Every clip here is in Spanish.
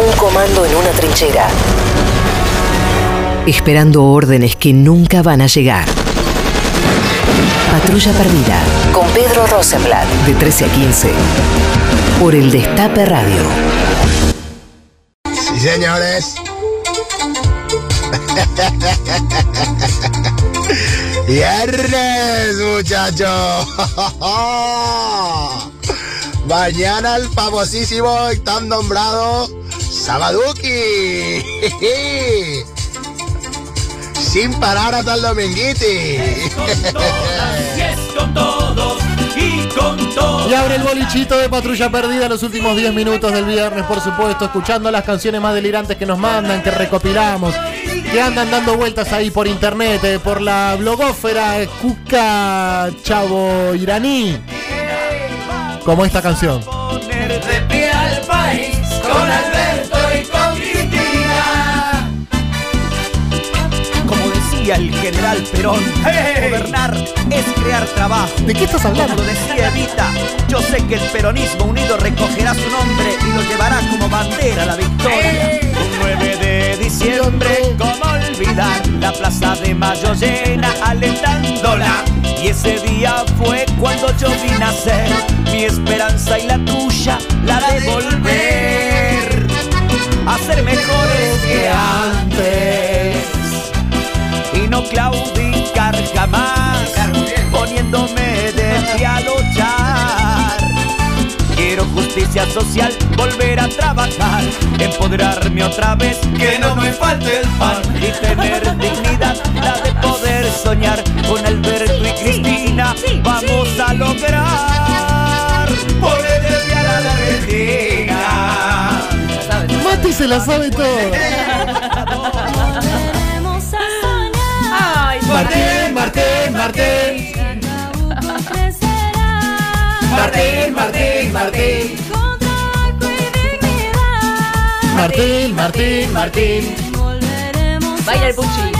Un comando en una trinchera. Esperando órdenes que nunca van a llegar. Patrulla Perdida. Con Pedro Rosenblatt. De 13 a 15. Por el Destape Radio. Sí, señores. Viernes, muchachos. Mañana el famosísimo y tan nombrado Sabaduki. Sin parar hasta el todos y abre el bolichito de Patrulla Perdida los últimos 10 minutos del viernes, por supuesto, escuchando las canciones más delirantes que nos mandan, que recopilamos, que andan dando vueltas ahí por internet, eh, por la blogófera Cuca Chavo Iraní. Como esta canción. Poner de pie al país con Alberto y con Cristina. Como decía el general Perón, gobernar es crear trabajo. ¿De qué estás hablando? Como decía Evita, yo sé que el peronismo unido recogerá su nombre y lo llevará como bandera a la victoria. Un 9 de diciembre, ¿cómo olvidar la plaza de Mayo llena alentándola? Ese día fue cuando yo vi nacer mi esperanza y la tuya, la de volver a ser mejores que antes y no claudicar jamás, poniéndome de pie a luchar. Quiero justicia social, volver a trabajar, empoderarme otra vez, que no me falte el pan y tener dignidad, de poder soñar con Alberto y Cristina. Vamos a lograr poner de pie a la Argentina. Mati se la sabe todo. Martín, Martín, Martín. Martín, Martín, Martín. Martín, Martín, Martín. Baila el puchi.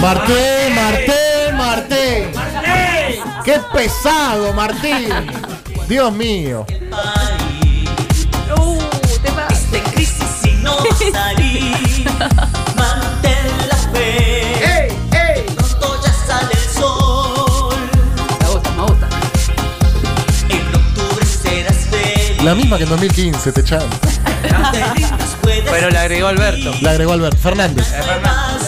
Martín, Martín, Martín. Qué pesado, Martín. Dios mío. Uh, te pa- De crisis y no salir. Mantén la fe. Pronto ya sale el sol. Me gusta, me gusta. En octubre serás feliz. La misma que en 2015, te puedes Pero le agregó Alberto. La agregó Albert Fernández. ciudad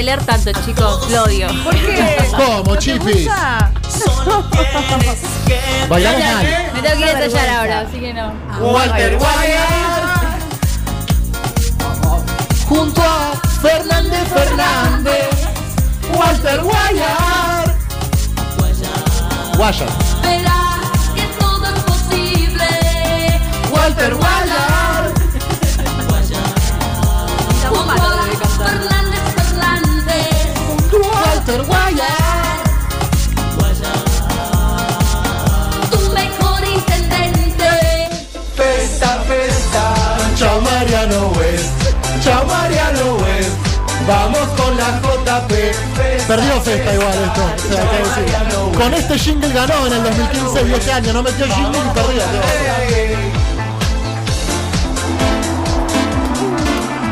bailar tanto, chicos. Lo odio. ¿Por qué? ¿Cómo, chipis? Mal. Me tengo que ir a ensayar ahora, así que no. Walter Guayar. Junto a Fernández Fernández. Walter Guayar. Guayar. Verás que todo es posible. Walter Guayar. Mariano West. Vamos con la JP. Perdió Festa igual esto. o sea, hay que decir. Con este jingle ganó en el 2015 10 años. No metió jingle y perdía.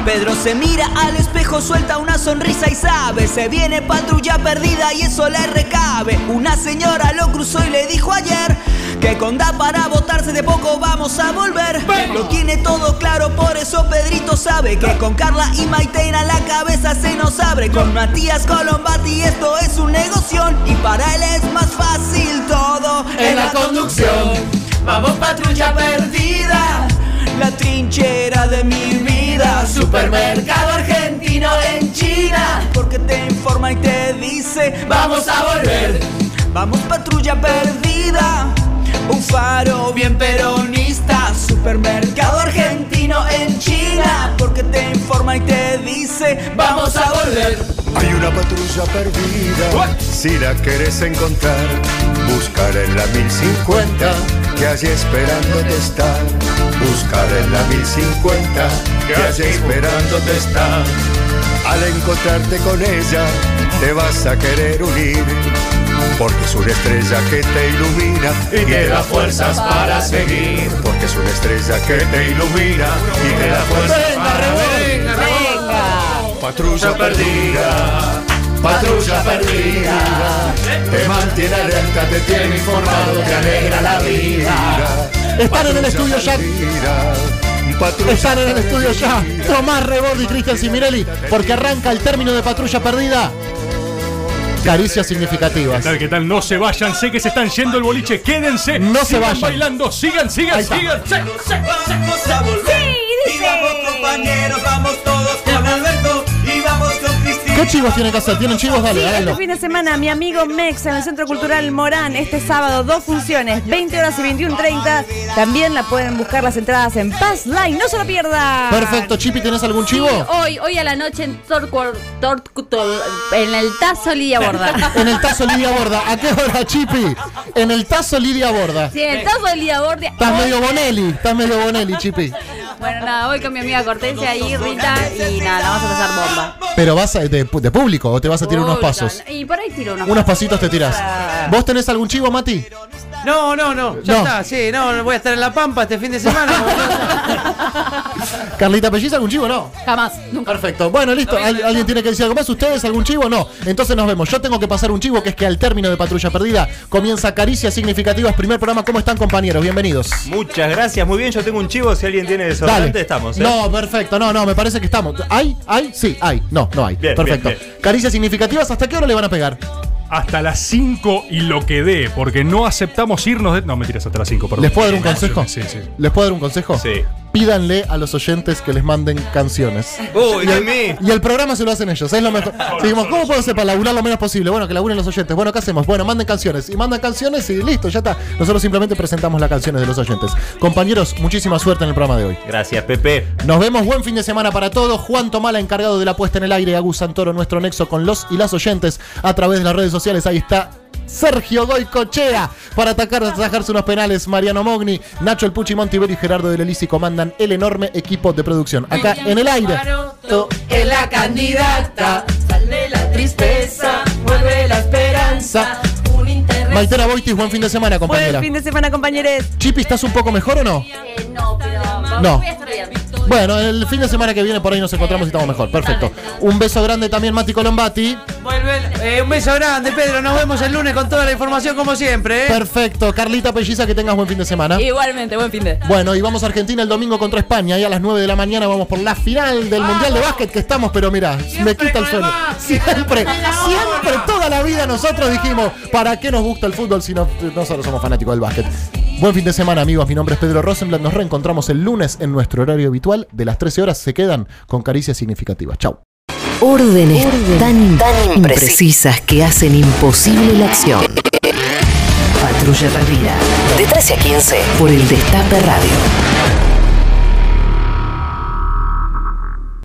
Pedro se mira al espejo, suelta una sonrisa y sabe, se viene patrulla perdida y eso le recabe. Una señora lo cruzó y le dijo ayer que con da para votarse de poco vamos a volver. Lo tiene todo claro, por eso Pedrito sabe que con Carla y Maiteina la cabeza se nos abre. Con Matías Colombati esto es un negocio y para él es más fácil todo En la conducción. Vamos patrulla perdida, la trinchera de mi vida, supermercado argentino en China, porque te informa y te dice, vamos a volver. Vamos patrulla perdida, un faro bien peronista, supermercado argentino en China, porque te informa y te dice, vamos a volver. Hay una patrulla perdida, si la querés encontrar, buscar en la 1050, que allí esperándote está. Buscar en la 1050, que allí esperándote está. Al encontrarte con ella, te vas a querer unir, porque es una estrella que te ilumina y te da fuerzas para seguir. Porque es una estrella que te ilumina y te da fuerzas para seguir. Patrulla perdida, patrulla perdida, te mantiene alerta, te tiene informado, te alegra la vida. Están en el estudio ya. Patrulla Están en el estudio ya. Tomás Rebordi y Cristian Simirelli. Porque arranca el término de patrulla perdida. Caricias significativas. ¿Qué tal? ¿Qué tal? No se vayan, sé que se están yendo el boliche, quédense. No se sigan vayan. bailando, sigan, sigan, sigan. A volver. Y vamos compañeros, vamos todos con Alberto ¿Qué chivos tienen que hacer? ¿Tienen chivos? Dale, Sí, este fin de semana, mi amigo Mex en el Centro Cultural Morán, este sábado, dos funciones, 20 horas y 21.30. También la pueden buscar las entradas en Pass Line, no se lo pierda. Perfecto, Chipi, ¿tenés algún chivo? Hoy, hoy a la noche en Torcuor, en el Tazo Lidia Borda. En el tazo Lidia Borda. ¿A qué hora, Chipi? En el tazo Lidia Borda. Sí, en el Tazo Lidia Borda. Estás medio Bonelli, estás medio Bonelli, Chipi. Bueno, nada, voy con mi amiga Cortesia y Rita y nada, bomba. Pero vas a- de, de público o te vas a tirar unos pasos. Y por ahí tiro unos Unos pasitos te tirás. ¿Vos tenés algún chivo, Mati? No, no, no, ya No. está, sí, no, voy a estar en La Pampa este fin de semana. Carlita Pelliza, ¿algún chivo? No. Jamás, nunca. Perfecto. Bueno, listo. ¿Al- ¿Alguien tiene que decir algo más? ¿Ustedes algún chivo? No. Entonces nos vemos. Yo tengo que pasar un chivo que es que al término de Patrulla Perdida comienza Caricias Significativas. Primer programa. ¿Cómo están, compañeros? Bienvenidos. Muchas gracias, muy bien. Yo tengo un chivo. Si alguien tiene desodorante, Dale. estamos. ¿eh? No, perfecto. No, no, me parece que estamos. ¿Hay? ¿Hay? Sí, hay. No, no hay. Bien, perfecto. bien, Caricias Significativas. ¿Hasta qué hora le van a pegar? Hasta las 5 y lo que dé, porque no aceptamos irnos de. No, mentiras, hasta las 5, perdón. ¿Les puedo dar un consejo? Sí, sí. ¿Les puedo dar un consejo? Sí. Pídanle a los oyentes que les manden canciones. Uy, Y el, de mí. y el programa se lo hacen ellos, es lo mejor. Seguimos, ¿cómo puedo hacer para laburar lo menos posible? Bueno, que laburen los oyentes. Bueno, ¿qué hacemos? Bueno, manden canciones. Y mandan canciones y listo, ya está. Nosotros simplemente presentamos las canciones de los oyentes. Compañeros, muchísima suerte en el programa de hoy. Gracias, Pepe. Nos vemos, buen fin de semana para todos. Juan Tomala, encargado de la puesta en el aire, Agus Santoro, nuestro nexo con los y las oyentes a través de las redes sociales. Ahí está Sergio Goicochea para atacar, atajarse unos penales. Mariano Mogni, Nacho El Puchi, Montivero y Gerardo de Lelisi comandan el enorme equipo de producción. Acá en el aire. Es la candidata, sale la tristeza, vuelve la esperanza. Un internet. Maitena Boitis, buen fin de semana, Buen compañera. fin de semana, compañeros. Chipi, ¿estás un poco mejor o no? Eh, no, pero No. voy a estar bien. Bueno, el fin de semana que viene por ahí nos encontramos y estamos mejor. Perfecto. Un beso grande también, Mati Colombati. Vuelve, eh, un beso grande, Pedro. Nos vemos el lunes con toda la información como siempre. ¿eh? Perfecto. Carlita Pelliza, que tengas buen fin de semana. Igualmente, buen fin de. Bueno, y vamos a Argentina el domingo contra España y a las 9 de la mañana vamos por la final del Mundial de Básquet que estamos, pero mira, me quita el sueño. Siempre, siempre, toda la vida nosotros dijimos, ¿para qué nos gusta el fútbol si no, nosotros somos fanáticos del básquet? Buen fin de semana, amigos. Mi nombre es Pedro Rosenblatt. Nos reencontramos el lunes en nuestro horario habitual. De las 13 horas se quedan con caricias significativas. Chau. Órdenes tan, tan imprecisas que hacen imposible la acción. Patrulla Perdida. De 13 a 15 por el Destape Radio.